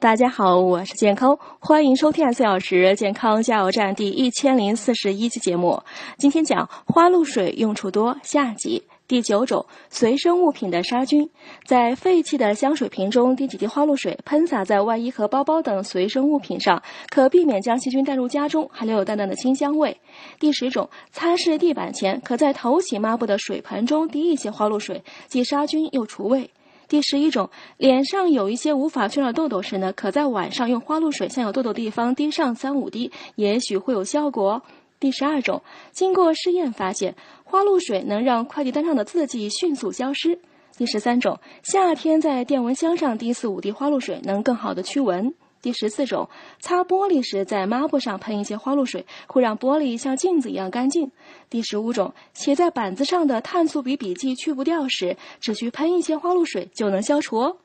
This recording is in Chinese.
大家好，我是健康，欢迎收听四小时健康加油站第一千零四十一期节目。今天讲花露水用处多，下集第九种随身物品的杀菌。在废弃的香水瓶中滴几滴花露水，喷洒在外衣和包包等随身物品上，可避免将细菌带入家中，还留有淡淡的清香味。第十种，擦拭地板前，可在头洗抹布的水盆中滴一些花露水，既杀菌又除味。第十一种，脸上有一些无法去掉痘痘时呢，可在晚上用花露水向有痘痘地方滴上三五滴，也许会有效果。第十二种，经过试验发现，花露水能让快递单上的字迹迅速消失。第十三种，夏天在电蚊香上滴四五滴花露水，能更好的驱蚊。第十四种，擦玻璃时在抹布上喷一些花露水，会让玻璃像镜子一样干净。第十五种，写在板子上的碳素笔笔记去不掉时，只需喷一些花露水就能消除哦。